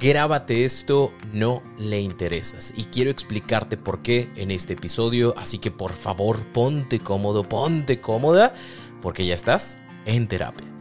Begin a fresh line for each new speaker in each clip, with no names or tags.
Grábate esto, no le interesas. Y quiero explicarte por qué en este episodio, así que por favor ponte cómodo, ponte cómoda, porque ya estás en terapia.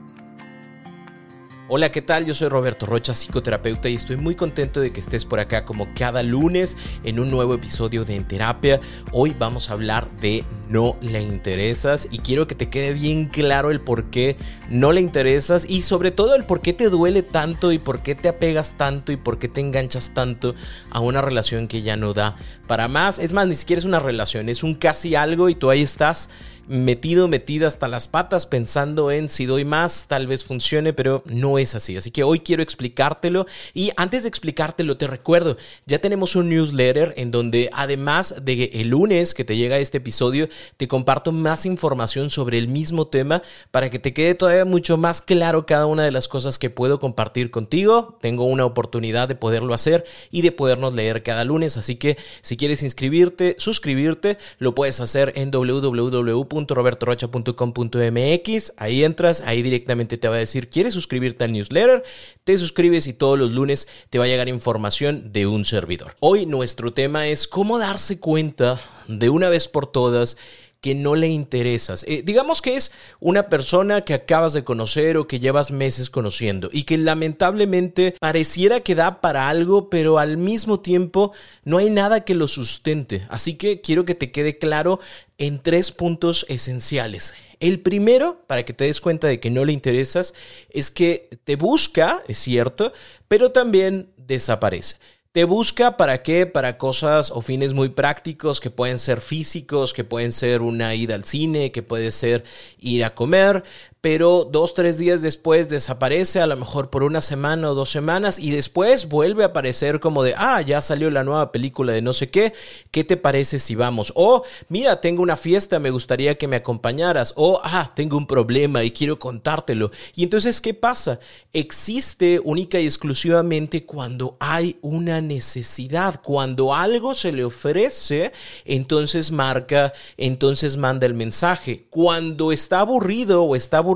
Hola, ¿qué tal? Yo soy Roberto Rocha, psicoterapeuta, y estoy muy contento de que estés por acá como cada lunes en un nuevo episodio de En Terapia. Hoy vamos a hablar de no le interesas y quiero que te quede bien claro el por qué no le interesas y sobre todo el por qué te duele tanto y por qué te apegas tanto y por qué te enganchas tanto a una relación que ya no da para más. Es más, ni siquiera es una relación, es un casi algo y tú ahí estás metido, metida hasta las patas pensando en si doy más, tal vez funcione, pero no es así. Así que hoy quiero explicártelo y antes de explicártelo te recuerdo, ya tenemos un newsletter en donde además de el lunes que te llega este episodio, te comparto más información sobre el mismo tema para que te quede todavía mucho más claro cada una de las cosas que puedo compartir contigo. Tengo una oportunidad de poderlo hacer y de podernos leer cada lunes, así que si quieres inscribirte, suscribirte, lo puedes hacer en www robertorocha.com.mx. Ahí entras, ahí directamente te va a decir, ¿quieres suscribirte al newsletter? Te suscribes y todos los lunes te va a llegar información de un servidor. Hoy nuestro tema es cómo darse cuenta de una vez por todas que no le interesas. Eh, digamos que es una persona que acabas de conocer o que llevas meses conociendo y que lamentablemente pareciera que da para algo, pero al mismo tiempo no hay nada que lo sustente. Así que quiero que te quede claro en tres puntos esenciales. El primero, para que te des cuenta de que no le interesas, es que te busca, es cierto, pero también desaparece. Te busca para qué? Para cosas o fines muy prácticos que pueden ser físicos, que pueden ser una ida al cine, que puede ser ir a comer, pero dos, tres días después desaparece, a lo mejor por una semana o dos semanas, y después vuelve a aparecer como de, ah, ya salió la nueva película de no sé qué, ¿qué te parece si vamos? O, mira, tengo una fiesta, me gustaría que me acompañaras, o, ah, tengo un problema y quiero contártelo. Y entonces, ¿qué pasa? Existe única y exclusivamente cuando hay una necesidad, cuando algo se le ofrece, entonces marca, entonces manda el mensaje. Cuando está aburrido o está aburrido,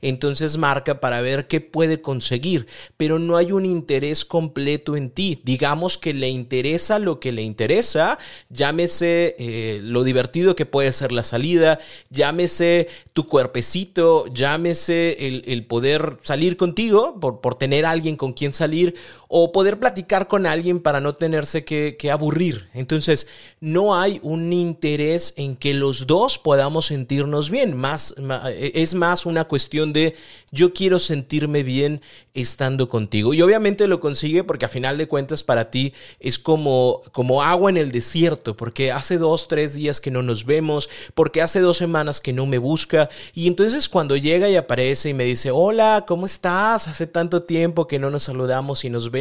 entonces marca para ver qué puede conseguir, pero no hay un interés completo en ti. Digamos que le interesa lo que le interesa, llámese eh, lo divertido que puede ser la salida, llámese tu cuerpecito, llámese el, poder salir contigo por, por tener alguien con quien salir o poder platicar con alguien para no tenerse que, aburrir. Entonces, no hay un interés en que los dos podamos sentirnos bien. Más, es más una cuestión de yo quiero sentirme bien estando contigo. Y obviamente lo consigue porque a final de cuentas para ti es como, como agua en el desierto, porque hace dos, tres días que no nos vemos, porque hace dos semanas que no me busca. Y entonces cuando llega y aparece y me dice, hola, ¿cómo estás? Hace tanto tiempo que no nos saludamos y nos vemos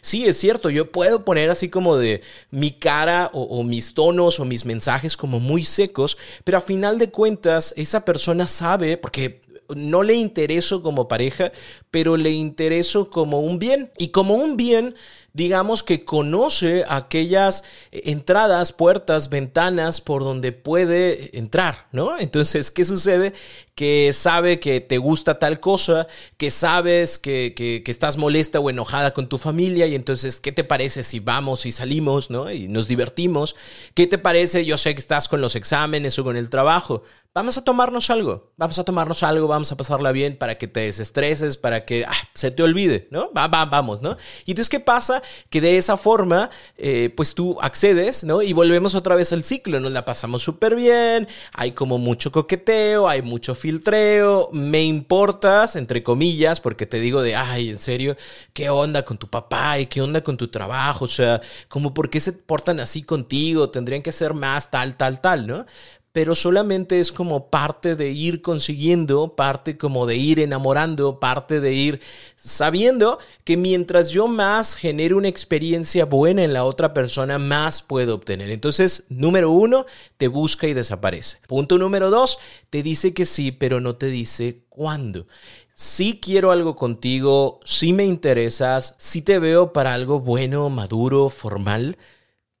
sí, es cierto, yo puedo poner así como de mi cara o, mis tonos o mis mensajes como muy secos, pero a final de cuentas esa persona sabe, porque no le intereso como pareja, pero le intereso como un bien. Y como un bien, digamos que conoce aquellas entradas, puertas, ventanas por donde puede entrar, ¿no? Entonces, ¿qué sucede? Que sabe que te gusta tal cosa, que sabes que, que, estás molesta o enojada con tu familia y entonces, ¿qué te parece si vamos y salimos, ¿no? Y nos divertimos. ¿Qué te parece? Yo sé que estás con los exámenes o con el trabajo. Vamos a tomarnos algo, vamos a tomarnos algo, vamos a pasarla bien para que te desestreses, para que ah, se te olvide, ¿no? Va, va, vamos, ¿no? Y entonces, ¿qué pasa? Que de esa forma, eh, pues tú accedes, ¿no? Y volvemos otra vez al ciclo, nos la pasamos súper bien, hay como mucho coqueteo, hay mucho filtreo, me importas, entre comillas, porque te digo de, ay, en serio, ¿qué onda con tu papá y qué onda con tu trabajo? O sea, como por qué se portan así contigo, tendrían que ser más tal, tal, tal, ¿no? Pero solamente es como parte de ir consiguiendo, parte como de ir enamorando, parte de ir sabiendo que mientras yo más genere una experiencia buena en la otra persona, más puedo obtener. Entonces, número uno, te busca y desaparece. Punto número dos, te dice que sí, pero no te dice cuándo. Si quiero algo contigo, si me interesas, si te veo para algo bueno, maduro, formal,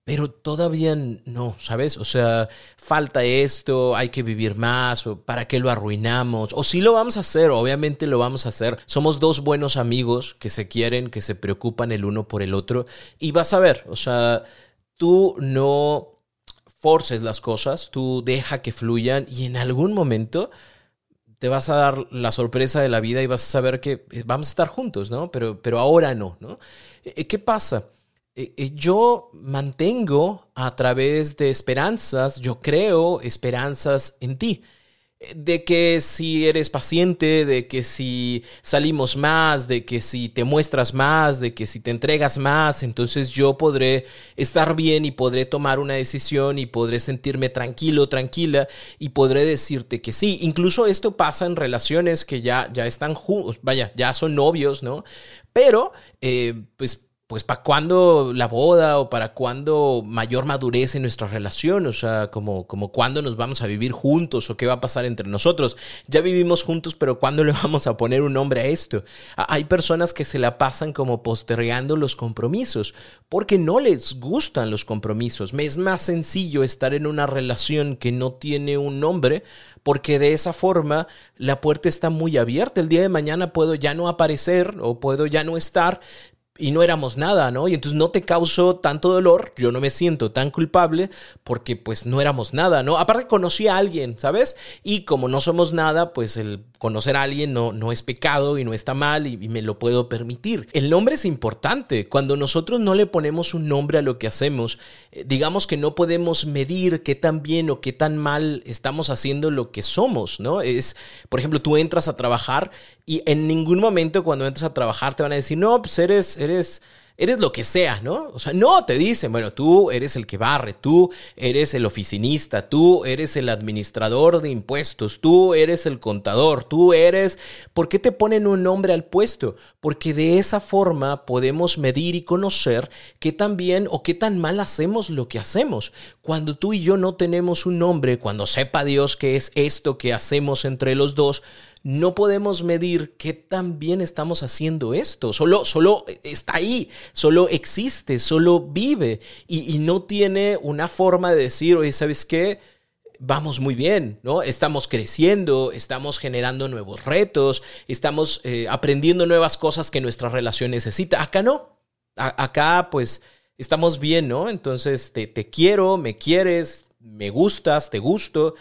pero todavía no, ¿sabes? O sea, falta esto, hay que vivir más, o para qué lo arruinamos, o si lo vamos a hacer, obviamente lo vamos a hacer. Somos dos buenos amigos que se quieren, que se preocupan el uno por el otro, y vas a ver, o sea, tú no forces las cosas, tú deja que fluyan y en algún momento te vas a dar la sorpresa de la vida y vas a saber que vamos a estar juntos, ¿no? Pero, pero ahora no, ¿no? Eh, ¿Qué pasa? Eh, eh, yo mantengo a través de esperanzas, yo creo esperanzas en ti. Eh, de que si eres paciente, de que si salimos más, de que si te muestras más, de que si te entregas más, entonces yo podré estar bien y podré tomar una decisión y podré sentirme tranquilo, tranquila y podré decirte que sí. Incluso esto pasa en relaciones que ya, ya están juntos, vaya, ya son novios, ¿no? Pero, pues pues para cuándo la boda o para cuándo mayor madurez en nuestra relación, o sea, como, como cuándo nos vamos a vivir juntos o qué va a pasar entre nosotros. Ya vivimos juntos, pero ¿cuándo le vamos a poner un nombre a esto? Hay personas que se la pasan como postergando los compromisos porque no les gustan los compromisos. Me es más sencillo estar en una relación que no tiene un nombre porque de esa forma la puerta está muy abierta. El día de mañana puedo ya no aparecer o puedo ya no estar, y no éramos nada, ¿no? Y entonces no te causó tanto dolor, yo no me siento tan culpable porque pues no éramos nada, ¿no? Aparte conocí a alguien, ¿sabes? Y como no somos nada, pues el conocer a alguien no, no es pecado y no está mal y, me lo puedo permitir. El nombre es importante. Cuando nosotros no le ponemos un nombre a lo que hacemos, eh, digamos que no podemos medir qué tan bien o qué tan mal estamos haciendo lo que somos, ¿no? Es, por ejemplo, tú entras a trabajar y en ningún momento cuando entras a trabajar te van a decir, no, pues eres, eres eres lo que sea, ¿no? O sea, no te dicen, bueno, tú eres el que barre, tú eres el oficinista, tú eres el administrador de impuestos, tú eres el contador, tú eres... ¿Por qué te ponen un nombre al puesto? Porque de esa forma podemos medir y conocer qué tan bien o qué tan mal hacemos lo que hacemos. Cuando tú y yo no tenemos un nombre, cuando sepa Dios que es esto que hacemos entre los dos, no podemos medir qué tan bien estamos haciendo esto. Solo, solo está ahí, solo existe, solo vive y, no tiene una forma de decir, oye, ¿sabes qué? vamos muy bien, ¿no? Estamos creciendo, estamos generando nuevos retos, estamos eh, aprendiendo nuevas cosas que nuestra relación necesita. Acá no. acá, pues, estamos bien, ¿no? Entonces, te, te quiero, me quieres, me gustas, te gusto.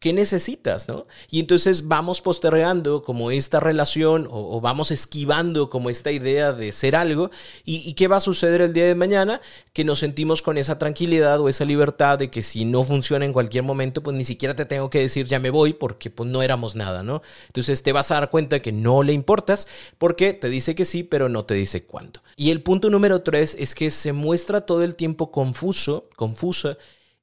¿Qué necesitas? ¿no? Y entonces vamos postergando como esta relación o, vamos esquivando como esta idea de ser algo. ¿Y, qué va a suceder el día de mañana? Que nos sentimos con esa tranquilidad o esa libertad de que si no funciona en cualquier momento, pues ni siquiera te tengo que decir ya me voy porque pues no éramos nada, ¿no? Entonces te vas a dar cuenta que no le importas porque te dice que sí, pero no te dice cuándo. Y el punto número tres es que se muestra todo el tiempo confuso, confusa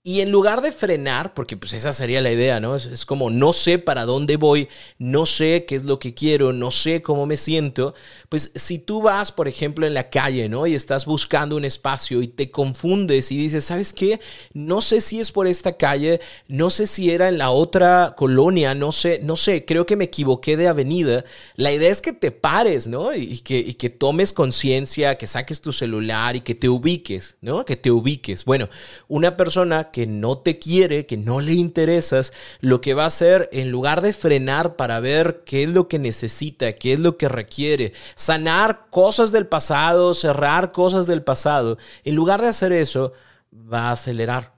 y en lugar de frenar, porque pues esa sería la idea, ¿no? Es, como no sé para dónde voy, no sé qué es lo que quiero, no sé cómo me siento, pues si tú vas, por ejemplo, en la calle, ¿no? Y estás buscando un espacio y te confundes y dices, ¿sabes qué? No sé si es por esta calle, no sé si era en la otra colonia, no sé, no sé, creo que me equivoqué de avenida. La idea es que te pares, ¿no? Y, que, y que tomes conciencia, que saques tu celular y que te ubiques, ¿no? Que te ubiques. Bueno, una persona no te quiere, que no le interesas, lo que va a hacer, en lugar de frenar para ver qué es lo que necesita, qué es lo que requiere, sanar cosas del pasado, cerrar cosas del pasado, en lugar de hacer eso, va a acelerar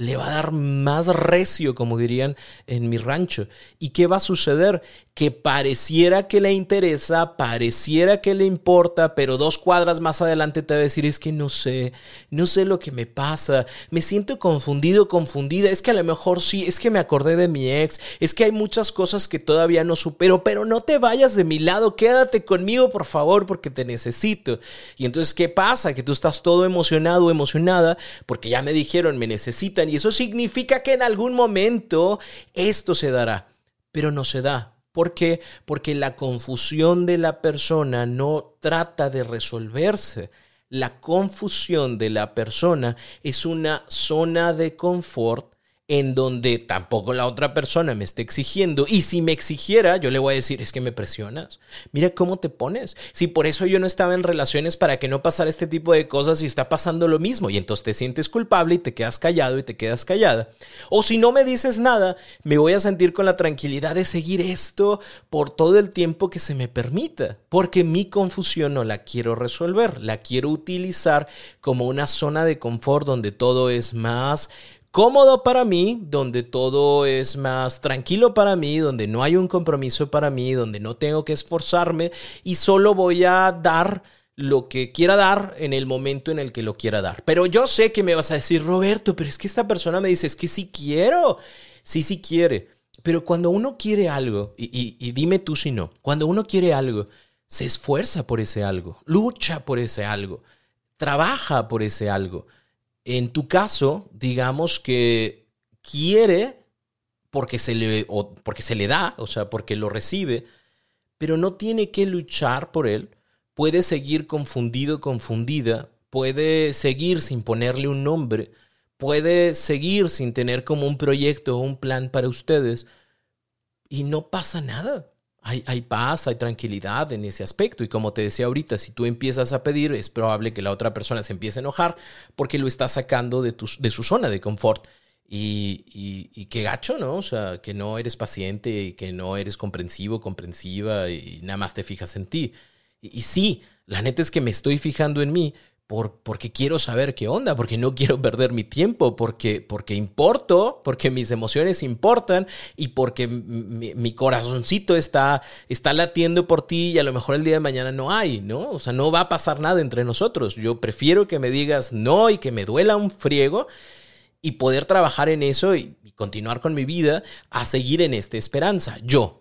le va a dar más recio, como dirían en mi rancho. ¿Y qué va a suceder? Que pareciera que le interesa, pareciera que le importa, pero dos cuadras más adelante te va a decir, es que no sé, no sé lo que me pasa, me siento confundido, confundida, es que a lo mejor sí, es que me acordé de mi ex, es que hay muchas cosas que todavía no supero, pero no te vayas de mi lado, quédate conmigo, por favor, porque te necesito. Y entonces, ¿qué pasa? Que tú estás todo emocionado, emocionada, porque ya me dijeron, me necesitan y eso significa que en algún momento esto se dará, pero no se da. ¿Por qué? Porque la confusión de la persona no trata de resolverse. La confusión de la persona es una zona de confort en donde tampoco la otra persona me esté exigiendo. Y si me exigiera, yo le voy a decir, es que me presionas. Mira cómo te pones. Si por eso yo no estaba en relaciones para que no pasara este tipo de cosas y está pasando lo mismo. Y entonces te sientes culpable y te quedas callado y te quedas callada. O si no me dices nada, me voy a sentir con la tranquilidad de seguir esto por todo el tiempo que se me permita. Porque mi confusión no la quiero resolver. La quiero utilizar como una zona de confort donde todo es más cómodo para mí, donde todo es más tranquilo para mí, donde no hay un compromiso para mí, donde no tengo que esforzarme y solo voy a dar lo que quiera dar en el momento en el que lo quiera dar. Pero yo sé que me vas a decir, Roberto, pero es que esta persona me dice, es que sí quiero, sí, sí quiere. Pero cuando uno quiere algo, y, y dime tú si no, cuando uno quiere algo, se esfuerza por ese algo, lucha por ese algo, trabaja por ese algo. En tu caso, digamos que quiere porque se le, porque se le da, o sea, porque lo recibe, pero no tiene que luchar por él. Puede seguir confundido, confundida, puede seguir sin ponerle un nombre, puede seguir sin tener como un proyecto o un plan para ustedes y no pasa nada hay, paz, hay tranquilidad en ese aspecto. Y como te decía ahorita, si tú empiezas a pedir, es probable que la otra persona se empiece a enojar porque lo está sacando de, de su zona de confort. Y, y, qué gacho, ¿no? O sea, que no eres paciente y que no eres comprensivo, comprensiva y nada más te fijas en ti. y sí, la neta es que me estoy fijando en mí, porque quiero saber qué onda, porque no quiero perder mi tiempo, porque, porque importo, porque mis emociones importan y porque mi, corazoncito está, está latiendo por ti y a lo mejor el día de mañana no hay, ¿no? O sea, no va a pasar nada entre nosotros. Yo prefiero que me digas no y que me duela un friego y poder trabajar en eso y continuar con mi vida a seguir en esta esperanza. Yo,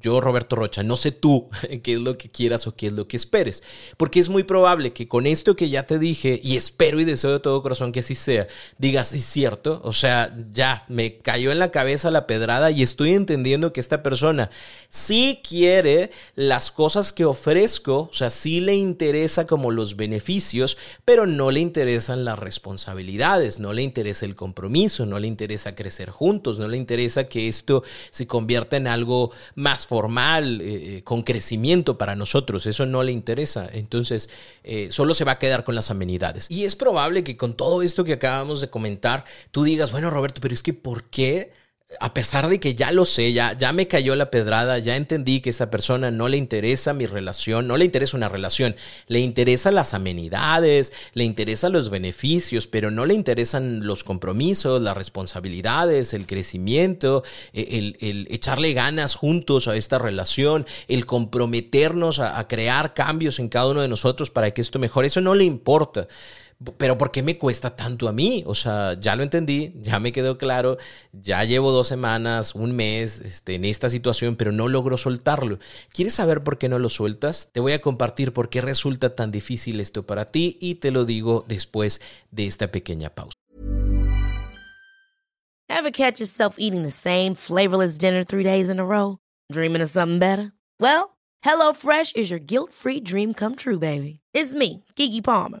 yo, Roberto Rocha, no sé tú qué es lo que quieras o qué es lo que esperes, porque es muy probable que con esto que ya te dije, y espero y deseo de todo corazón que así sea, digas, es cierto, o sea, ya me cayó en la cabeza la pedrada y estoy entendiendo que esta persona sí quiere las cosas que ofrezco, o sea, sí le interesa como los beneficios, pero no le interesan las responsabilidades, no le interesa el compromiso, no le interesa crecer juntos, no le interesa que esto se convierta en algo más formal, eh, eh, con crecimiento para nosotros. Eso no le interesa. Entonces, eh, solo se va a quedar con las amenidades. Y es probable que con todo esto que acabamos de comentar, tú digas, bueno, Roberto, pero es que ¿por qué? A pesar de que ya lo sé, ya, ya me cayó la pedrada, ya entendí que esta persona no le interesa mi relación, no le interesa una relación, le interesan las amenidades, le interesan los beneficios, pero no le interesan los compromisos, las responsabilidades, el crecimiento, e, el, echarle ganas juntos a esta relación, el comprometernos a crear cambios en cada uno de nosotros para que esto mejore, eso no le importa. Pero ¿por qué me cuesta tanto a mí? O sea, ya lo entendí, ya me quedó claro, ya llevo dos semanas, un mes este, en esta situación, pero no logro soltarlo. ¿Quieres saber por qué no lo sueltas? Te voy a compartir por qué resulta tan difícil esto para ti y te lo digo después de esta pequeña pausa.
Ever catch yourself eating the same flavorless dinner three days in a row? Dreaming of something better? Well, HelloFresh is your guilt-free dream come true, baby. It's me, Kiki Palmer.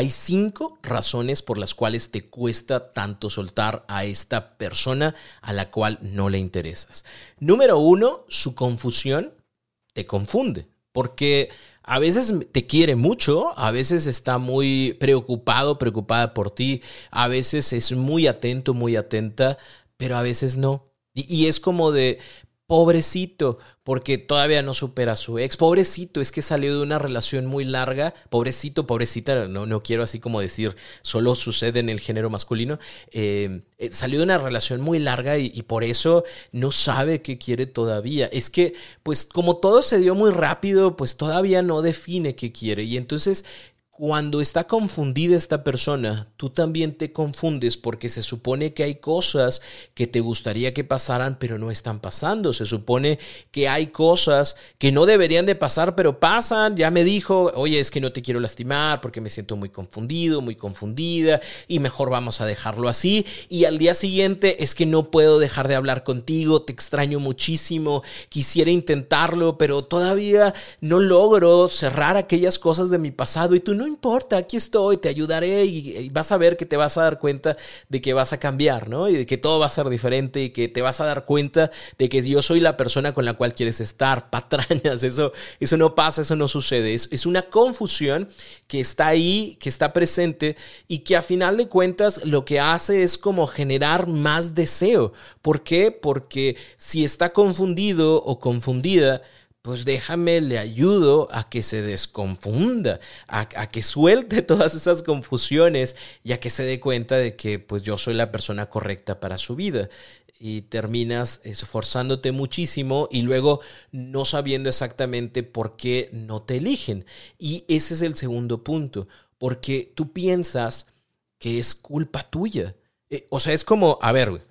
Hay cinco razones por las cuales te cuesta tanto soltar a esta persona a la cual no le interesas. Número uno, su confusión te confunde, porque a veces te quiere mucho, a veces está muy preocupado, preocupada por ti, a veces es muy atento, muy atenta, pero a veces no. Y, y es como de, pobrecito, porque todavía no supera a su ex, pobrecito, es que salió de una relación muy larga, pobrecito, pobrecita, no, no quiero así como decir, solo sucede en el género masculino, eh, eh, salió de una relación muy larga y, y, por eso no sabe qué quiere todavía. Es que, pues como todo se dio muy rápido, pues todavía no define qué quiere. Y entonces cuando está confundida esta persona, tú también te confundes porque se supone que hay cosas que te gustaría que pasaran pero no están pasando. Se supone que hay cosas que no deberían de pasar pero pasan. Ya me dijo, oye, es que no te quiero lastimar porque me siento muy confundido, muy confundida y mejor vamos a dejarlo así. Y al día siguiente es que no puedo dejar de hablar contigo, te extraño muchísimo, quisiera intentarlo pero todavía no logro cerrar aquellas cosas de mi pasado y tú no importa, aquí estoy, te ayudaré y, vas a ver que te vas a dar cuenta de que vas a cambiar, ¿no? Y de que todo va a ser diferente y que te vas a dar cuenta de que yo soy la persona con la cual quieres estar. Patrañas, eso, eso no pasa, eso no sucede. Es, es una confusión que está ahí, que está presente y que a final de cuentas lo que hace es como generar más deseo. ¿Por qué? Porque si está confundido o confundida, pues déjame, le ayudo a que se desconfunda, a, que suelte todas esas confusiones y a que se dé cuenta de que pues yo soy la persona correcta para su vida. Y terminas esforzándote muchísimo y luego no sabiendo exactamente por qué no te eligen. Y ese es el segundo punto, porque tú piensas que es culpa tuya. Eh, o sea, es como, a ver,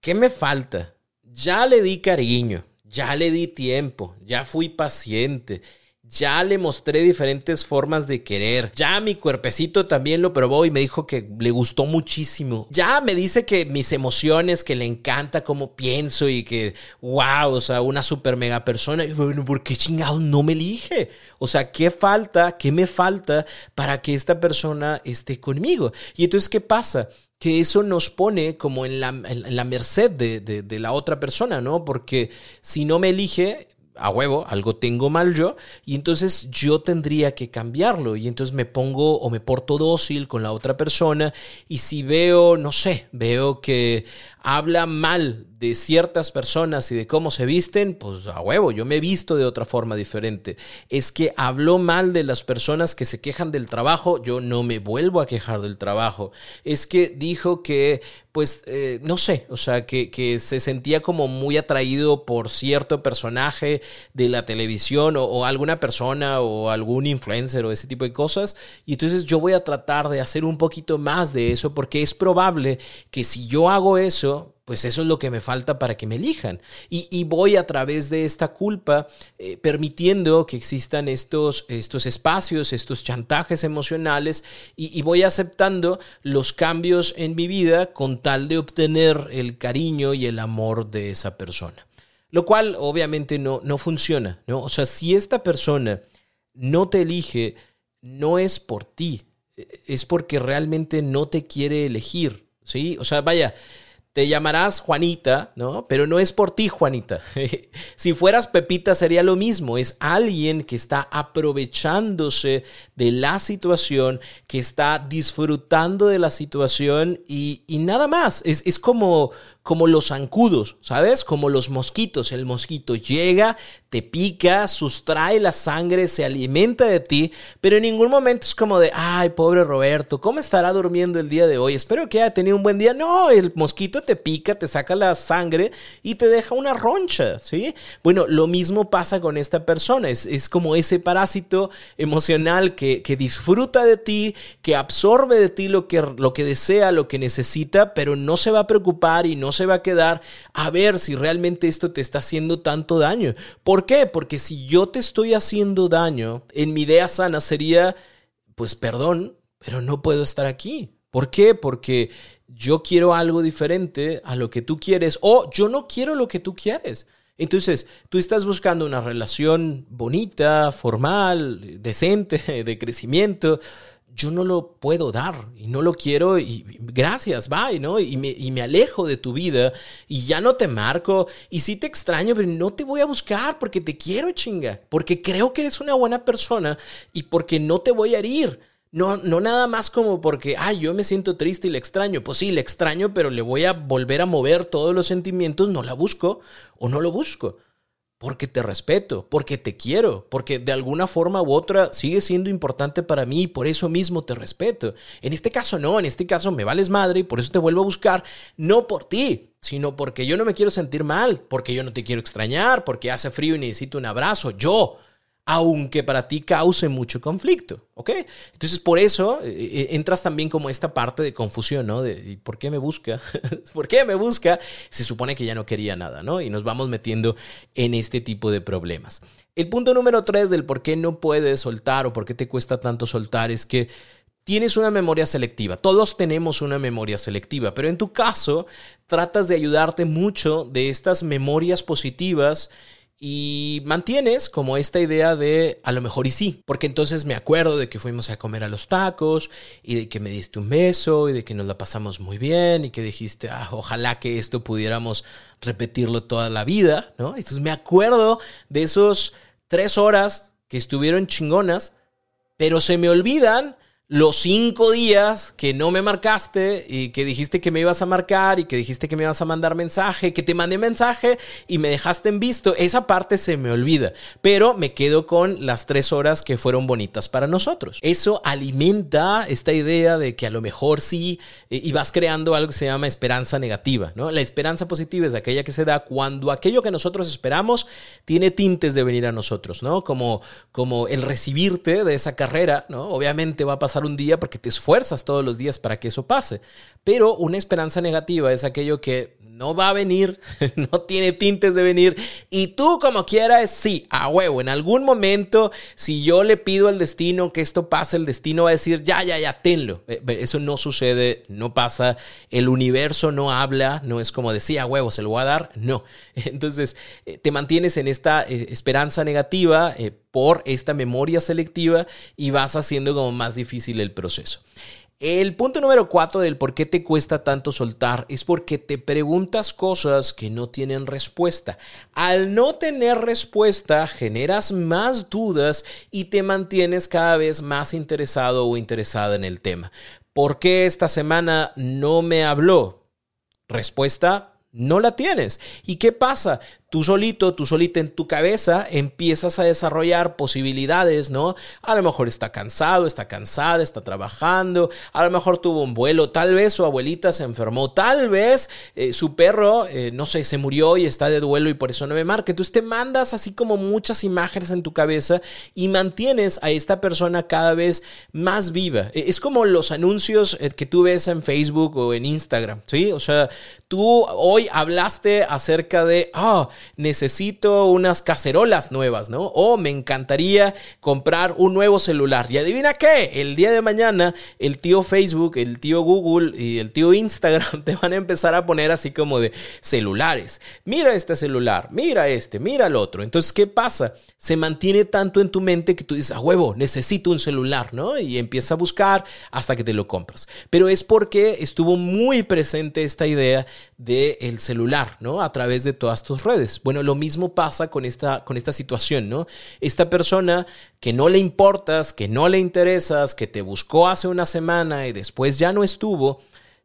¿qué me falta? Ya le di cariño ya le di tiempo, ya fui paciente, ya le mostré diferentes formas de querer. Ya mi cuerpecito también lo probó y me dijo que le gustó muchísimo. Ya me dice que mis emociones, que le encanta cómo pienso y que, wow, o sea, una super mega persona. Y bueno, ¿por qué chingados no me elige? O sea, ¿qué falta? ¿Qué me falta para que esta persona esté conmigo? Y entonces, ¿qué pasa? Que eso nos pone como en la, en la merced de, de, de, la otra persona, ¿no? Porque si no me elige, a huevo, algo tengo mal yo, y entonces yo tendría que cambiarlo, y entonces me pongo o me porto dócil con la otra persona, y si veo, no sé, veo que habla mal de ciertas personas y de cómo se visten, pues a huevo, yo me he visto de otra forma diferente. Es que habló mal de las personas que se quejan del trabajo, yo no me vuelvo a quejar del trabajo. Es que dijo que, pues, eh, no sé, o sea, que, que, se sentía como muy atraído por cierto personaje de la televisión o, o alguna persona o algún influencer o ese tipo de cosas. Y entonces yo voy a tratar de hacer un poquito más de eso porque es probable que si yo hago eso, pues eso es lo que me falta para que me elijan. Y, voy a través de esta culpa eh, permitiendo que existan estos, estos espacios, estos chantajes emocionales y, y, voy aceptando los cambios en mi vida con tal de obtener el cariño y el amor de esa persona. Lo cual obviamente no, no funciona, ¿no? O sea, si esta persona no te elige, no es por ti, es porque realmente no te quiere elegir, ¿sí? O sea, vaya, te llamarás Juanita, ¿no? Pero no es por ti, Juanita. si fueras Pepita sería lo mismo. Es alguien que está aprovechándose de la situación, que está disfrutando de la situación y, nada más. Es, es como, como los zancudos, ¿sabes? Como los mosquitos. El mosquito llega, te pica, sustrae la sangre, se alimenta de ti, pero en ningún momento es como de, ay, pobre Roberto, ¿cómo estará durmiendo el día de hoy? Espero que haya tenido un buen día. No, el mosquito te pica, te saca la sangre y te deja una roncha, ¿sí? Bueno, lo mismo pasa con esta persona, es, es como ese parásito emocional que, que, disfruta de ti, que absorbe de ti lo que, lo que desea, lo que necesita, pero no se va a preocupar y no se va a quedar a ver si realmente esto te está haciendo tanto daño. ¿Por qué? Porque si yo te estoy haciendo daño, en mi idea sana sería, pues perdón, pero no puedo estar aquí. ¿Por qué? Porque yo quiero algo diferente a lo que tú quieres o yo no quiero lo que tú quieres. Entonces, tú estás buscando una relación bonita, formal, decente, de crecimiento, yo no lo puedo dar y no lo quiero y gracias, bye, ¿no? Y me, y me, alejo de tu vida y ya no te marco y sí te extraño, pero no te voy a buscar porque te quiero, chinga, porque creo que eres una buena persona y porque no te voy a herir. No, no nada más como porque, ay, yo me siento triste y le extraño. Pues sí, le extraño, pero le voy a volver a mover todos los sentimientos, no la busco o no lo busco. Porque te respeto, porque te quiero, porque de alguna forma u otra sigue siendo importante para mí y por eso mismo te respeto. En este caso no, en este caso me vales madre y por eso te vuelvo a buscar, no por ti, sino porque yo no me quiero sentir mal, porque yo no te quiero extrañar, porque hace frío y necesito un abrazo, yo aunque para ti cause mucho conflicto, ¿ok? Entonces por eso eh, eh, entras también como esta parte de confusión, ¿no? De ¿por qué me busca? ¿Por qué me busca? Se supone que ya no quería nada, ¿no? Y nos vamos metiendo en este tipo de problemas. El punto número tres del por qué no puedes soltar o por qué te cuesta tanto soltar es que tienes una memoria selectiva. Todos tenemos una memoria selectiva, pero en tu caso tratas de ayudarte mucho de estas memorias positivas y mantienes como esta idea de a lo mejor y sí, porque entonces me acuerdo de que fuimos a comer a los tacos y de que me diste un beso y de que nos la pasamos muy bien y que dijiste, ah, ojalá que esto pudiéramos repetirlo toda la vida, ¿no? Entonces me acuerdo de esos tres horas que estuvieron chingonas, pero se me olvidan los cinco días que no me marcaste y que dijiste que me ibas a marcar y que dijiste que me ibas a mandar mensaje, que te mandé mensaje y me dejaste en visto, esa parte se me olvida, pero me quedo con las tres horas que fueron bonitas para nosotros. Eso alimenta esta idea de que a lo mejor sí, eh, y vas creando algo que se llama esperanza negativa, ¿no? La esperanza positiva es aquella que se da cuando aquello que nosotros esperamos tiene tintes de venir a nosotros, ¿no? Como, como el recibirte de esa carrera, ¿no? Obviamente va a pasar un día porque te esfuerzas todos los días para que eso pase. Pero una esperanza negativa es aquello que no va a venir, no tiene tintes de venir. Y tú como quieras, sí, a huevo, en algún momento, si yo le pido al destino que esto pase, el destino va a decir, ya, ya, ya, tenlo. Eh, eso no sucede, no pasa, el universo no habla, no es como decir, a huevo, se lo voy a dar, no. Entonces, eh, te mantienes en esta eh, esperanza negativa por esta memoria selectiva y vas haciendo como más difícil el proceso. El punto número cuatro del por qué te cuesta tanto soltar es porque te preguntas cosas que no tienen respuesta. Al no tener respuesta generas más dudas y te mantienes cada vez más interesado o interesada en el tema. ¿Por qué esta semana no me habló? Respuesta, no la tienes. ¿Y qué pasa? Tú solito, tú solita en tu cabeza empiezas a desarrollar posibilidades, ¿no? A lo mejor está cansado, está cansada, está trabajando, a lo mejor tuvo un vuelo, tal vez su abuelita se enfermó, tal vez eh, su perro, eh, no sé, se murió y está de duelo y por eso no me marca. Entonces te mandas así como muchas imágenes en tu cabeza y mantienes a esta persona cada vez más viva. E, es como los anuncios eh, que tú ves en Facebook o en Instagram, ¿sí? O sea, tú hoy hablaste acerca de, ah, necesito unas cacerolas nuevas, ¿no? O me encantaría comprar un nuevo celular. Y adivina qué, el día de mañana el tío Facebook, el tío Google y el tío Instagram te van a empezar a poner así como de celulares. Mira este celular, mira este, mira el otro. Entonces, ¿qué pasa? Se mantiene tanto en tu mente que tú dices, a huevo, necesito un celular, ¿no? Y empiezas a buscar hasta que te lo compras. Pero es porque estuvo muy presente esta idea del el celular, ¿no? A través de todas tus redes. Bueno, lo mismo pasa con esta, con esta situación, ¿no? Esta persona que no le importas, que no le interesas, que te buscó hace una semana y después ya no estuvo,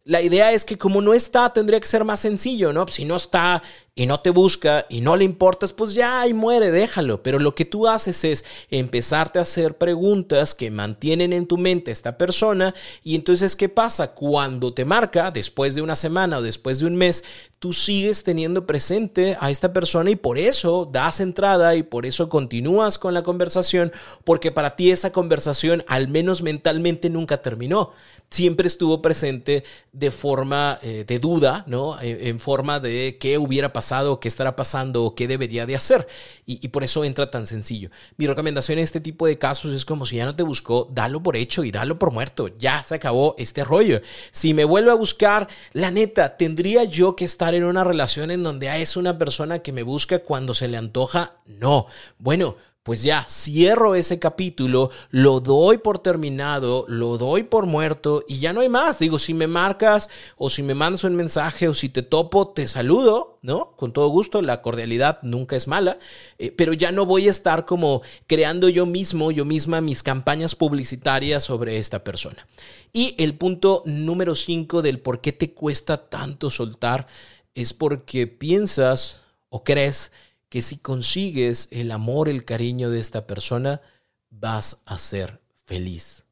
la idea es que como no está, tendría que ser más sencillo, ¿no? Si no está y no te busca y no le importas, pues ya ahí muere, déjalo. Pero lo que tú haces es empezarte a hacer preguntas que mantienen en tu mente esta persona y entonces ¿qué pasa? Cuando te marca, después de una semana o después de un mes, tú sigues teniendo presente a esta persona y por eso das entrada y por eso continúas con la conversación, porque para ti esa conversación, al menos mentalmente, nunca terminó. Siempre estuvo presente de forma eh, de duda, ¿no? en forma de qué hubiera pasado qué estará pasando o qué debería de hacer. Y, por eso entra tan sencillo. Mi recomendación en este tipo de casos es como si ya no te buscó, dalo por hecho y dalo por muerto. Ya se acabó este rollo. Si me vuelve a buscar, la neta, ¿tendría yo que estar en una relación en donde es una persona que me busca cuando se le antoja? No. Bueno, pues ya cierro ese capítulo, lo doy por terminado, lo doy por muerto y ya no hay más. Digo, si me marcas o si me mandas un mensaje o si te topo, te saludo, ¿no? Con todo gusto, la cordialidad nunca es mala, eh, pero ya no voy a estar como creando yo mismo, yo misma mis campañas publicitarias sobre esta persona. Y el punto número 5 del por qué te cuesta tanto soltar es porque piensas o crees que si consigues el amor, el cariño de esta persona, vas a ser feliz.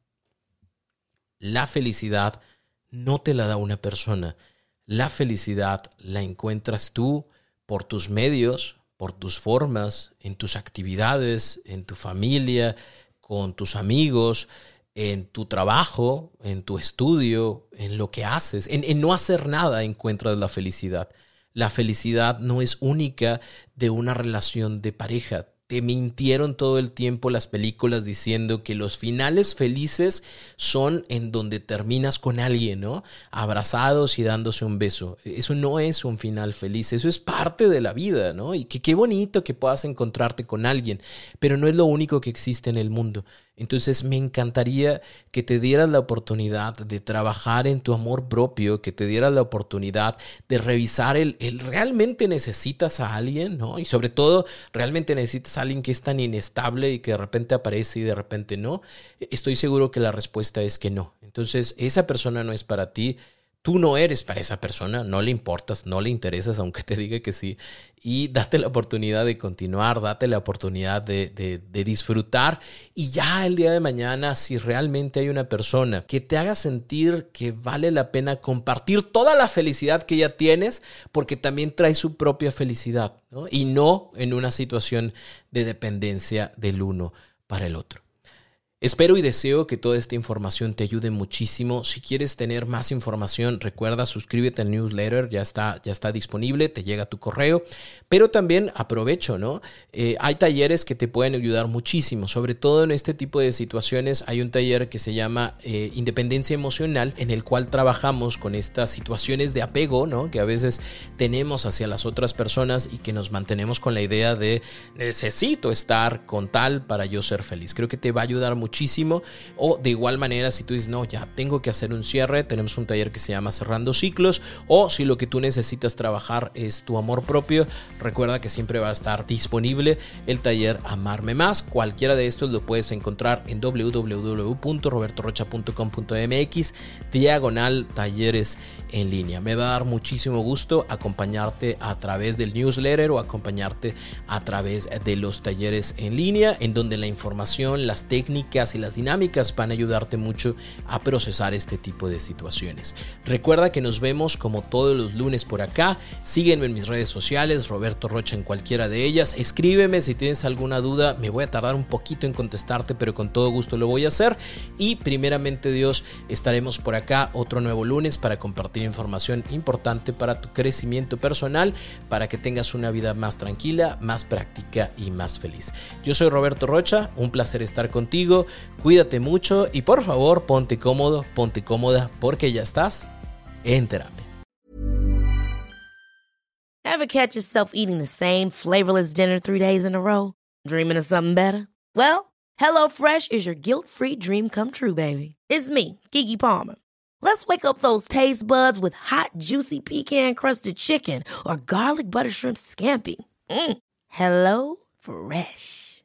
La felicidad no te la da una persona. La felicidad la encuentras tú por tus medios, por tus formas, en tus actividades, en tu familia, con tus amigos, en tu trabajo, en tu estudio, en lo que haces. En, en no hacer nada encuentras la felicidad. La felicidad no es única de una relación de pareja. Te mintieron todo el tiempo las películas diciendo que los finales felices son en donde terminas con alguien, ¿no? Abrazados y dándose un beso. Eso no es un final feliz, eso es parte de la vida, ¿no? Y que qué bonito que puedas encontrarte con alguien, pero no es lo único que existe en el mundo. Entonces me encantaría que te dieras la oportunidad de trabajar en tu amor propio, que te dieras la oportunidad de revisar el, el, realmente necesitas a alguien, ¿no? Y sobre todo, realmente necesitas a alguien que es tan inestable y que de repente aparece y de repente no. Estoy seguro que la respuesta es que no. Entonces, esa persona no es para ti. Tú no eres para esa persona, no le importas, no le interesas, aunque te diga que sí. Y date la oportunidad de continuar, date la oportunidad de, disfrutar. Y ya el día de mañana, si realmente hay una persona que te haga sentir que vale la pena compartir toda la felicidad que ya tienes, porque también trae su propia felicidad. Y no en una situación de dependencia del uno para el otro. Espero y deseo que toda esta información te ayude muchísimo. Si quieres tener más información, recuerda suscríbete al newsletter, ya está, ya está disponible, te llega tu correo. Pero también aprovecho, ¿no? Eh, hay talleres que te pueden ayudar muchísimo, sobre todo en este tipo de situaciones. Hay un taller que se llama eh, Independencia Emocional, en el cual trabajamos con estas situaciones de apego, ¿no? Que a veces tenemos hacia las otras personas y que nos mantenemos con la idea de necesito estar con tal para yo ser feliz. Creo que te va a ayudar mucho muchísimo. O de igual manera, si tú dices, no, ya tengo que hacer un cierre, tenemos un taller que se llama Cerrando Ciclos. O si lo que tú necesitas trabajar es tu amor propio, recuerda que siempre va a estar disponible el taller Amarme Más. Cualquiera de estos lo puedes encontrar en www.robertorocha.com.mx, diagonal talleres en línea. Me va a dar muchísimo gusto acompañarte a través del newsletter o acompañarte a través de los talleres en línea, en donde la información, las técnicas, y las dinámicas van a ayudarte mucho a procesar este tipo de situaciones. Recuerda que nos vemos como todos los lunes por acá. Sígueme en mis redes sociales, Roberto Rocha en cualquiera de ellas. Escríbeme si tienes alguna duda. Me voy a tardar un poquito en contestarte, pero con todo gusto lo voy a hacer. Y primeramente Dios, estaremos por acá otro nuevo lunes para compartir información importante para tu crecimiento personal, para que tengas una vida más tranquila, más práctica y más feliz. Yo soy Roberto Rocha, un placer estar contigo. Cuídate mucho y por favor ponte cómodo, ponte cómoda porque ya estás en terapia.
Ever catch yourself eating the same flavorless dinner three days in a row? Dreaming of something better? Well, HelloFresh is your guilt-free dream come true, baby. It's me, Kiki Palmer. Let's wake up those taste buds with hot, juicy pecan-crusted chicken or garlic butter shrimp scampi. Mm. Hello Fresh.